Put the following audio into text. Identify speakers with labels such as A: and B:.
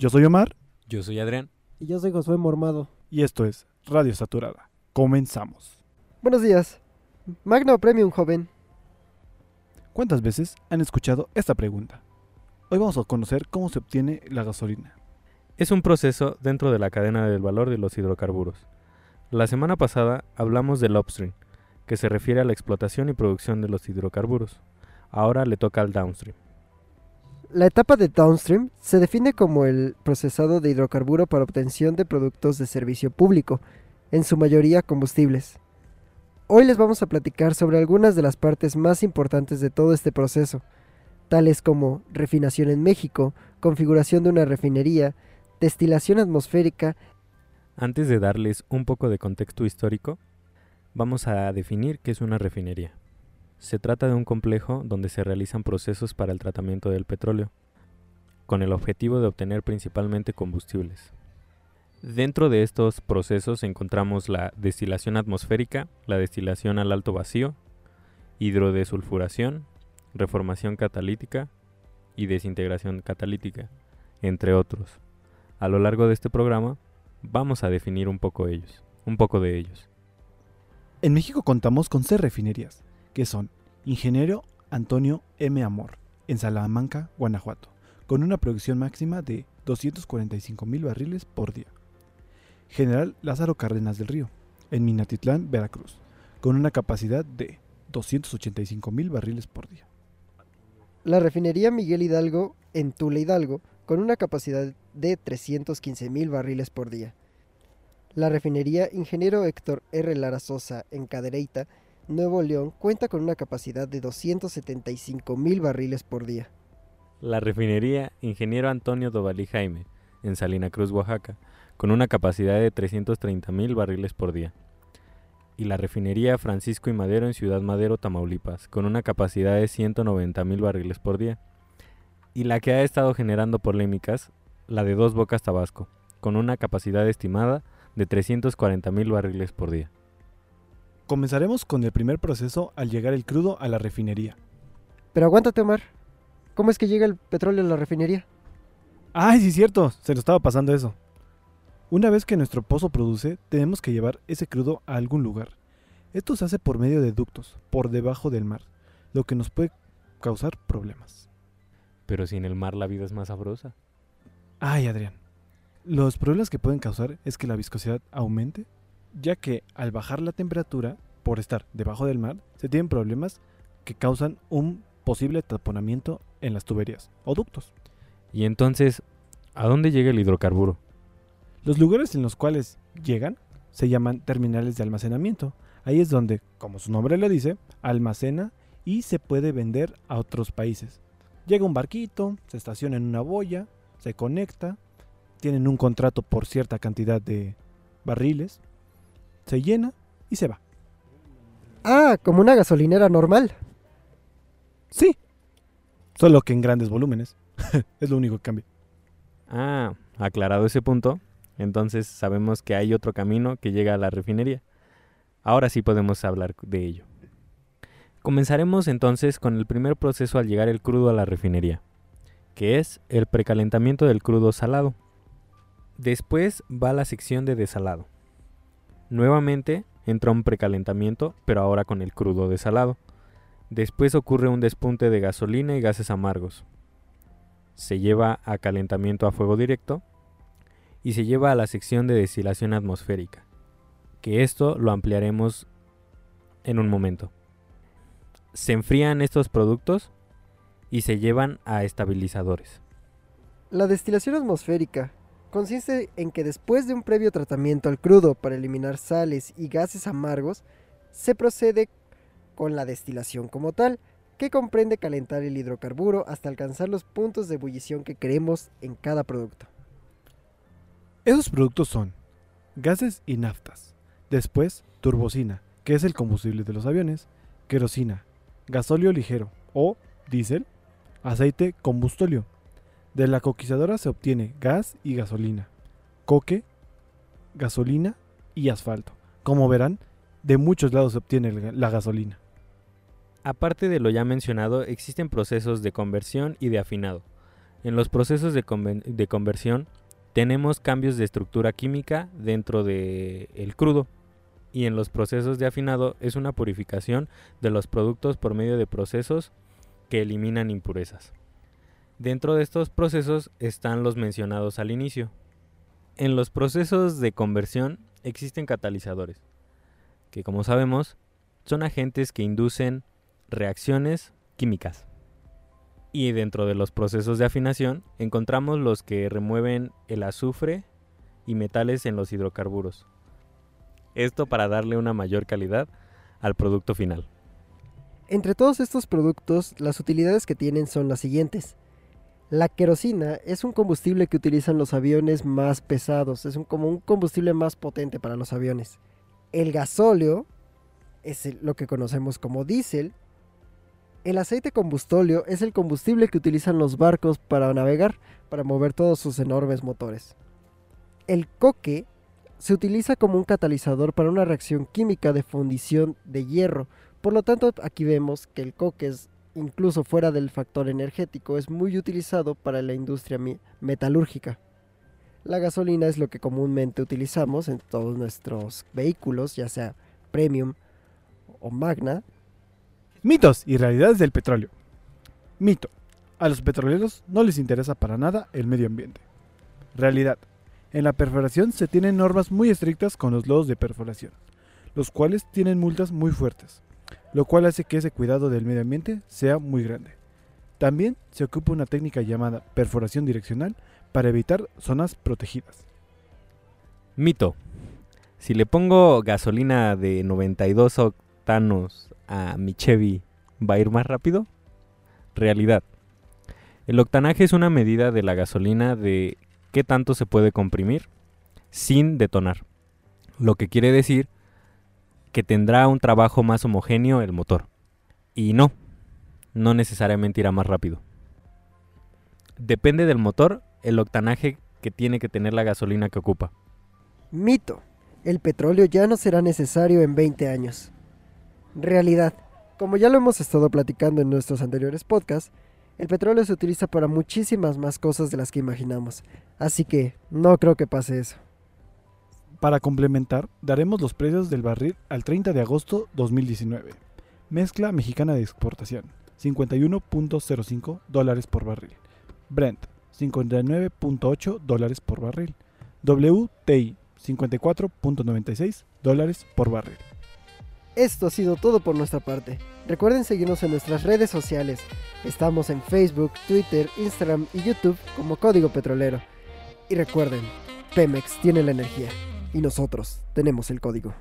A: Yo soy Omar
B: Yo soy Adrián.
C: Y yo soy Josué Mormado.
A: y esto es Radio Saturada. Comenzamos.
C: Buenos días. Magno Premium, joven.
A: ¿Cuántas veces han escuchado esta pregunta? Hoy vamos a conocer cómo se obtiene la gasolina.
B: Es un proceso dentro de la cadena del valor de los hidrocarburos. La semana pasada hablamos del upstream, que se refiere a la explotación y producción de los hidrocarburos. Ahora le toca al downstream.
C: La etapa de downstream se define como el procesado de hidrocarburo para obtención de productos de servicio público, en su mayoría combustibles. Hoy les vamos a platicar sobre algunas de las partes más importantes de todo este proceso, tales como refinación en México, configuración de una refinería, destilación atmosférica,
B: Antes de darles un poco de contexto histórico, vamos a definir qué es una refinería. Se trata de un complejo donde se realizan procesos para el tratamiento del petróleo, con el objetivo de obtener principalmente combustibles. Dentro de estos procesos encontramos la destilación atmosférica, la destilación al alto vacío, hidrodesulfuración, reformación catalítica y desintegración catalítica, entre otros. A lo largo de este programa vamos a definir un poco ellos, un poco de ellos.
A: En México contamos con seis refinerías, que son Ingeniero Antonio M. Amor, en Salamanca, Guanajuato, con una producción máxima de 245 mil barriles por día. General Lázaro Cárdenas del Río, en Minatitlán, Veracruz, con una capacidad de 285 mil barriles por día.
C: la refinería Miguel Hidalgo en Tula Hidalgo, con una capacidad de 315 mil barriles por día. La refinería Ingeniero Héctor R. Lara Sosa en Cadereyta, Nuevo León, cuenta con una capacidad de 275 mil barriles por día.
B: La refinería Ingeniero Antonio Dovalí Jaime, en Salina Cruz, Oaxaca, con una capacidad de 330 mil barriles por día. Y la refinería Francisco y Madero en Ciudad Madero, Tamaulipas, con una capacidad de 190 mil barriles por día. Y la que ha estado generando polémicas, la de Dos Bocas, Tabasco, con una capacidad estimada de 340 mil barriles por día.
A: Comenzaremos con el primer proceso al llegar el crudo a la refinería.
C: Pero aguántate, Omar. ¿Cómo es que llega el petróleo a la refinería?
A: ¡Ay, sí, cierto! Se nos estaba pasando eso. Una vez que nuestro pozo produce, tenemos que llevar ese crudo a algún lugar. Esto se hace por medio de ductos, por debajo del mar, lo que nos puede causar problemas.
B: Pero si en el mar la vida es más sabrosa.
A: Ay, Adrián. Los problemas que pueden causar es que la viscosidad aumente, ya que al bajar la temperatura, por estar debajo del mar, se tienen problemas que causan un posible taponamiento en las tuberías o ductos.
B: Y entonces, ¿a dónde llega el hidrocarburo?
A: Los lugares en los cuales llegan se llaman terminales de almacenamiento. Ahí es donde, como su nombre le dice, almacena y se puede vender a otros países. Llega un barquito, se estaciona en una boya, se conecta, tienen un contrato por cierta cantidad de barriles, se llena y se va.
C: Ah, como una gasolinera normal.
A: Sí, solo que en grandes volúmenes. es lo único que cambia.
B: Ah, aclarado ese punto, entonces sabemos que hay otro camino que llega a la refinería. Ahora sí podemos hablar de ello. Comenzaremos entonces con el primer proceso al llegar el crudo a la refinería, que es el precalentamiento del crudo salado. Después va la sección de desalado. Nuevamente entra un precalentamiento, pero ahora con el crudo desalado. Después ocurre un despunte de gasolina y gases amargos. Se lleva a calentamiento a fuego directo y se lleva a la sección de destilación atmosférica, que esto lo ampliaremos en un momento. Se enfrían estos productos y se llevan a estabilizadores.
C: La destilación atmosférica consiste en que después de un previo tratamiento al crudo para eliminar sales y gases amargos, se procede con la destilación como tal, que comprende calentar el hidrocarburo hasta alcanzar los puntos de ebullición que queremos en cada producto.
A: Esos productos son gases y naftas. Después, turbocina, que es el combustible de los aviones, querosina, gasóleo ligero o diésel, aceite combustóleo. De la coquizadora se obtiene gas y gasolina, coque, gasolina y asfalto. Como verán, de muchos lados se obtiene la gasolina.
B: Aparte de lo ya mencionado, existen procesos de conversión y de afinado. En los procesos de, conversión tenemos cambios de estructura química dentro del el crudo y en los procesos de afinado es una purificación de los productos por medio de procesos que eliminan impurezas. Dentro de estos procesos están los mencionados al inicio. En los procesos de conversión existen catalizadores, que como sabemos son agentes que inducen reacciones químicas. Y dentro de los procesos de afinación encontramos los que remueven el azufre y metales en los hidrocarburos. Esto para darle una mayor calidad al producto final.
C: Entre todos estos productos, las utilidades que tienen son las siguientes. La querosina es un combustible que utilizan los aviones más pesados, es un, como un combustible más potente para los aviones. El gasóleo es lo que conocemos como diésel. El aceite combustóleo es el combustible que utilizan los barcos para navegar, para mover todos sus enormes motores. El coque se utiliza como un catalizador para una reacción química de fundición de hierro, por lo tanto, aquí vemos que el coque es, incluso fuera del factor energético, es muy utilizado para la industria metalúrgica. La gasolina es lo que comúnmente utilizamos en todos nuestros vehículos, ya sea premium o magna.
A: Mitos y realidades del petróleo. Mito. A los petroleros no les interesa para nada el medio ambiente. Realidad. En la perforación se tienen normas muy estrictas con los lodos de perforación, los cuales tienen multas muy fuertes, lo cual hace que ese cuidado del medio ambiente sea muy grande. También se ocupa una técnica llamada perforación direccional para evitar zonas protegidas.
B: Mito. Si le pongo gasolina de 92 octanos a mi Chevy, ¿va a ir más rápido? Realidad. El octanaje es una medida de la gasolina de qué tanto se puede comprimir sin detonar. Lo que quiere decir que tendrá un trabajo más homogéneo el motor. Y no, no necesariamente irá más rápido. Depende del motor el octanaje que tiene que tener la gasolina que ocupa.
C: Mito. El petróleo ya no será necesario en 20 años. Realidad. Como ya lo hemos estado platicando en nuestros anteriores podcasts, el petróleo se utiliza para muchísimas más cosas de las que imaginamos. Así que no creo que pase eso.
A: Para complementar, daremos los precios del barril al 30 de agosto 2019. Mezcla mexicana de exportación, 51.05 dólares por barril. Brent, 59.8 dólares por barril. WTI, 54.96 dólares por barril.
C: Esto ha sido todo por nuestra parte. Recuerden seguirnos en nuestras redes sociales. Estamos en Facebook, Twitter, Instagram y YouTube como Código Petrolero. Y recuerden, Pemex tiene la energía y nosotros tenemos el código.